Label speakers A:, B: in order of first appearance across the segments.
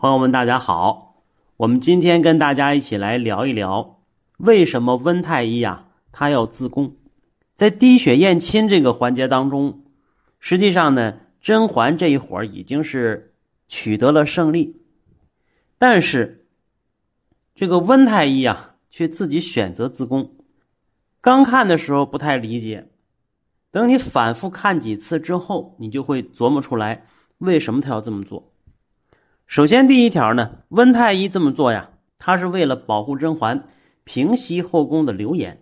A: 朋友们，大家好，我们今天跟大家一起来聊一聊，为什么温太医呀他要自宫？在滴血验亲这个环节当中，实际上呢，甄嬛这一会儿已经是取得了胜利，但是这个温太医啊却自己选择自宫。刚看的时候不太理解，等你反复看几次之后，你就会琢磨出来为什么他要这么做。首先，第一条呢，温太医这么做呀，他是为了保护甄嬛，平息后宫的流言。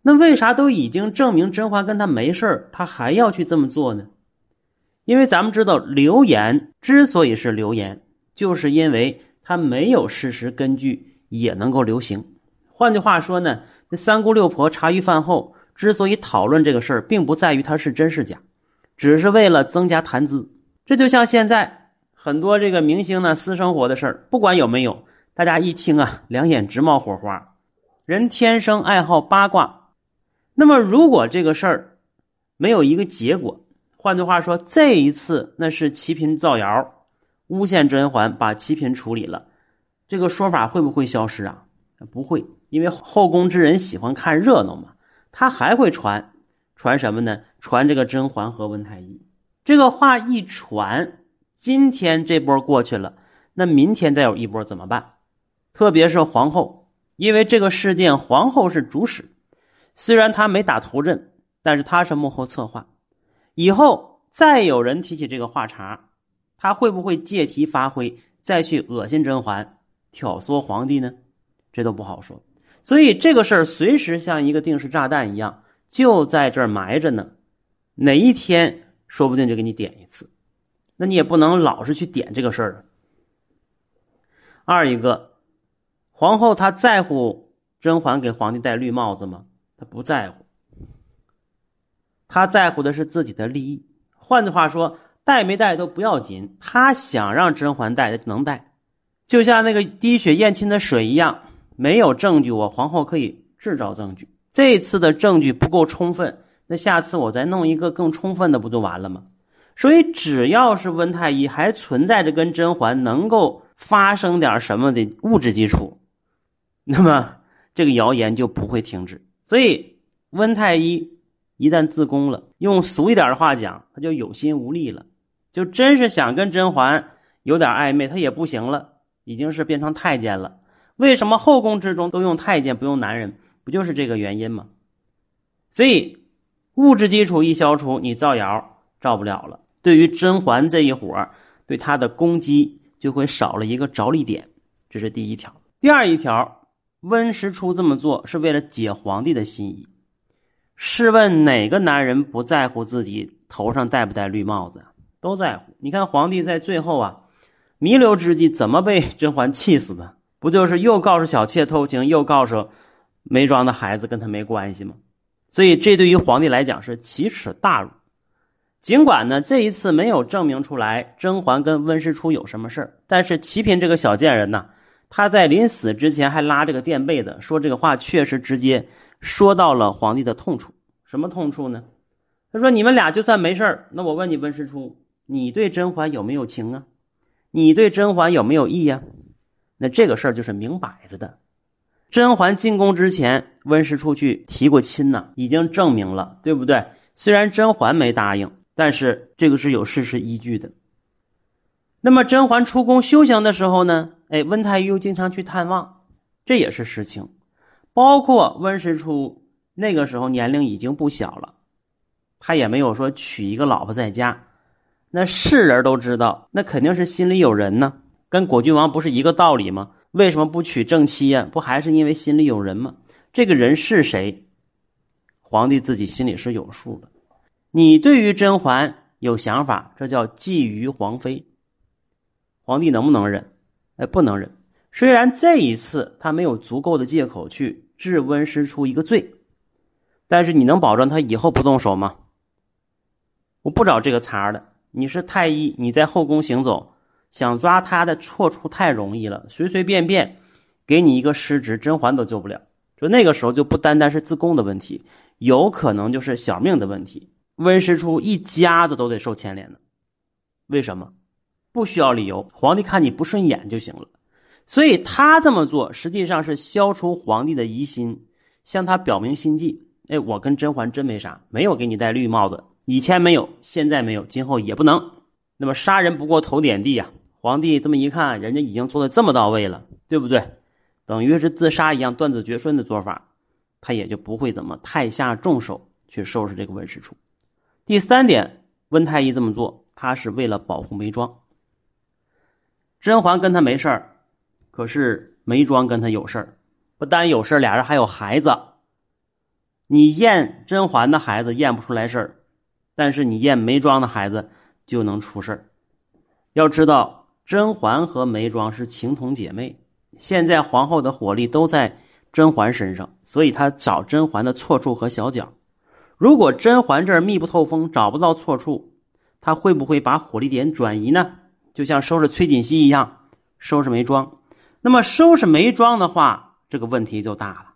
A: 那为啥都已经证明甄嬛跟他没事他还要去这么做呢？因为咱们知道，流言之所以是流言，就是因为它没有事实根据，也能够流行。换句话说呢，那三姑六婆茶余饭后之所以讨论这个事儿，并不在于它是真是假，只是为了增加谈资。这就像现在。很多这个明星呢私生活的事儿，不管有没有，大家一听啊，两眼直冒火花。人天生爱好八卦，那么如果这个事儿没有一个结果，换句话说，这一次那是齐嫔造谣诬陷甄嬛，把齐嫔处理了，这个说法会不会消失啊？不会，因为后宫之人喜欢看热闹嘛，他还会传，传什么呢？传这个甄嬛和温太医，这个话一传。今天这波过去了，那明天再有一波怎么办？特别是皇后，因为这个事件，皇后是主使，虽然她没打头阵，但是她是幕后策划。以后再有人提起这个话茬，他会不会借题发挥，再去恶心甄嬛、挑唆皇帝呢？这都不好说。所以这个事儿随时像一个定时炸弹一样，就在这儿埋着呢，哪一天说不定就给你点一次。那你也不能老是去点这个事儿。二一个，皇后她在乎甄嬛给皇帝戴绿帽子吗？她不在乎，她在乎的是自己的利益。换句话说，戴没戴都不要紧，她想让甄嬛戴，能戴。就像那个滴血验亲的水一样，没有证据，我皇后可以制造证据。这次的证据不够充分，那下次我再弄一个更充分的，不就完了吗？所以，只要是温太医还存在着跟甄嬛能够发生点什么的物质基础，那么这个谣言就不会停止。所以，温太医一旦自宫了，用俗一点的话讲，他就有心无力了，就真是想跟甄嬛有点暧昧，他也不行了，已经是变成太监了。为什么后宫之中都用太监不用男人？不就是这个原因吗？所以，物质基础一消除，你造谣造不了了。对于甄嬛这一伙儿对他的攻击就会少了一个着力点，这是第一条。第二一条，温实初这么做是为了解皇帝的心意。试问哪个男人不在乎自己头上戴不戴绿帽子？都在乎。你看皇帝在最后啊，弥留之际怎么被 甄嬛气死的？不就是又告诉小妾偷情，又告诉没庄的孩子跟他没关系吗？所以这对于皇帝来讲是奇耻大辱。尽管呢，这一次没有证明出来甄嬛跟温实初有什么事儿，但是齐嫔这个小贱人呢，她在临死之前还拉这个垫背的，说这个话确实直接说到了皇帝的痛处。什么痛处呢？他说：“你们俩就算没事儿，那我问你温实初，你对甄嬛有没有情啊？你对甄嬛有没有意呀？那这个事儿就是明摆着的。甄嬛进宫之前，温实初去提过亲呢，已经证明了，对不对？虽然甄嬛没答应。”但是这个是有事实依据的。那么甄嬛出宫修行的时候呢？哎，温太医又经常去探望，这也是实情。包括温实初那个时候年龄已经不小了，他也没有说娶一个老婆在家。那世人都知道，那肯定是心里有人呢。跟果郡王不是一个道理吗？为什么不娶正妻呀？不还是因为心里有人吗？这个人是谁？皇帝自己心里是有数的。你对于甄嬛有想法，这叫觊觎皇妃。皇帝能不能忍？哎，不能忍。虽然这一次他没有足够的借口去治温实初一个罪，但是你能保证他以后不动手吗？我不找这个茬的。你是太医，你在后宫行走，想抓他的错处太容易了，随随便便给你一个失职，甄嬛都救不了。就那个时候就不单单是自宫的问题，有可能就是小命的问题。温实初一家子都得受牵连的，为什么？不需要理由，皇帝看你不顺眼就行了。所以他这么做，实际上是消除皇帝的疑心，向他表明心迹。哎，我跟甄嬛真没啥，没有给你戴绿帽子，以前没有，现在没有，今后也不能。那么杀人不过头点地呀！皇帝这么一看，人家已经做的这么到位了，对不对？等于是自杀一样，断子绝孙的做法，他也就不会怎么太下重手去收拾这个温实初。第三点，温太医这么做，他是为了保护眉庄。甄嬛跟他没事儿，可是眉庄跟他有事儿，不单有事儿，俩人还有孩子。你验甄嬛的孩子验不出来事儿，但是你验眉庄的孩子就能出事儿。要知道，甄嬛和眉庄是情同姐妹，现在皇后的火力都在甄嬛身上，所以她找甄嬛的错处和小角。如果甄嬛这儿密不透风，找不到错处，她会不会把火力点转移呢？就像收拾崔槿汐一样，收拾眉庄。那么收拾眉庄的话，这个问题就大了。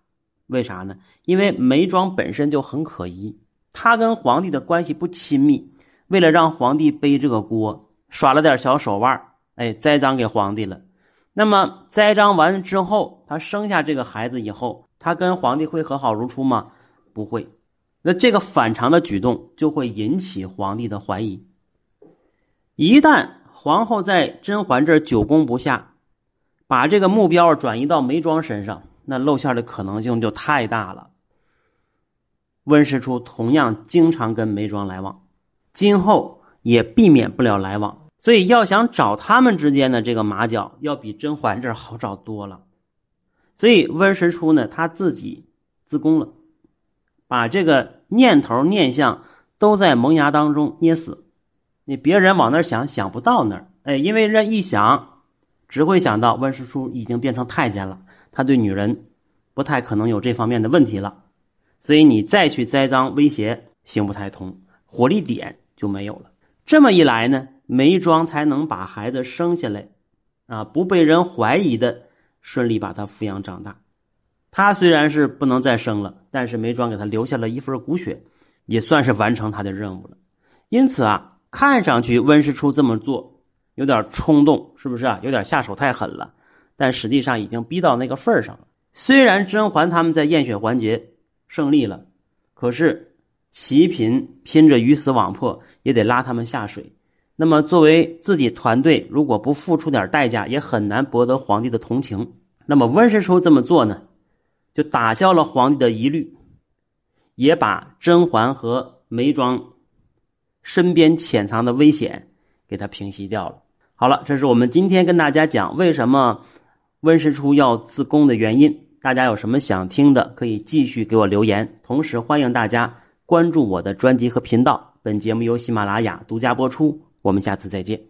A: 为啥呢？因为眉庄本身就很可疑，他跟皇帝的关系不亲密，为了让皇帝背这个锅，耍了点小手腕哎，栽赃给皇帝了。那么栽赃完之后，他生下这个孩子以后，他跟皇帝会和好如初吗？不会。那这个反常的举动就会引起皇帝的怀疑。一旦皇后在甄嬛这儿久攻不下，把这个目标转移到眉庄身上。那露馅的可能性就太大了。温实初同样经常跟眉庄来往，今后也避免不了来往，所以要想找他们之间的这个马脚，要比甄嬛这儿好找多了。所以温实初呢，他自己自宫了，把这个念头念想都在萌芽当中捏死。你别人往那儿想，想不到那儿，哎，因为人一想，只会想到温实初已经变成太监了。他对女人不太可能有这方面的问题了，所以你再去栽赃威胁行不太通，火力点就没有了。这么一来呢，梅庄才能把孩子生下来，啊，不被人怀疑的顺利把他抚养长大。他虽然是不能再生了，但是眉庄给他留下了一份骨血，也算是完成他的任务了。因此啊，看上去温实初这么做有点冲动，是不是啊？有点下手太狠了。但实际上已经逼到那个份儿上了。虽然甄嬛他们在验血环节胜利了，可是齐嫔拼着鱼死网破也得拉他们下水。那么作为自己团队，如果不付出点代价，也很难博得皇帝的同情。那么温实初这么做呢，就打消了皇帝的疑虑，也把甄嬛和眉庄身边潜藏的危险给他平息掉了。好了，这是我们今天跟大家讲为什么。温实初要自宫的原因，大家有什么想听的，可以继续给我留言。同时，欢迎大家关注我的专辑和频道。本节目由喜马拉雅独家播出。我们下次再见。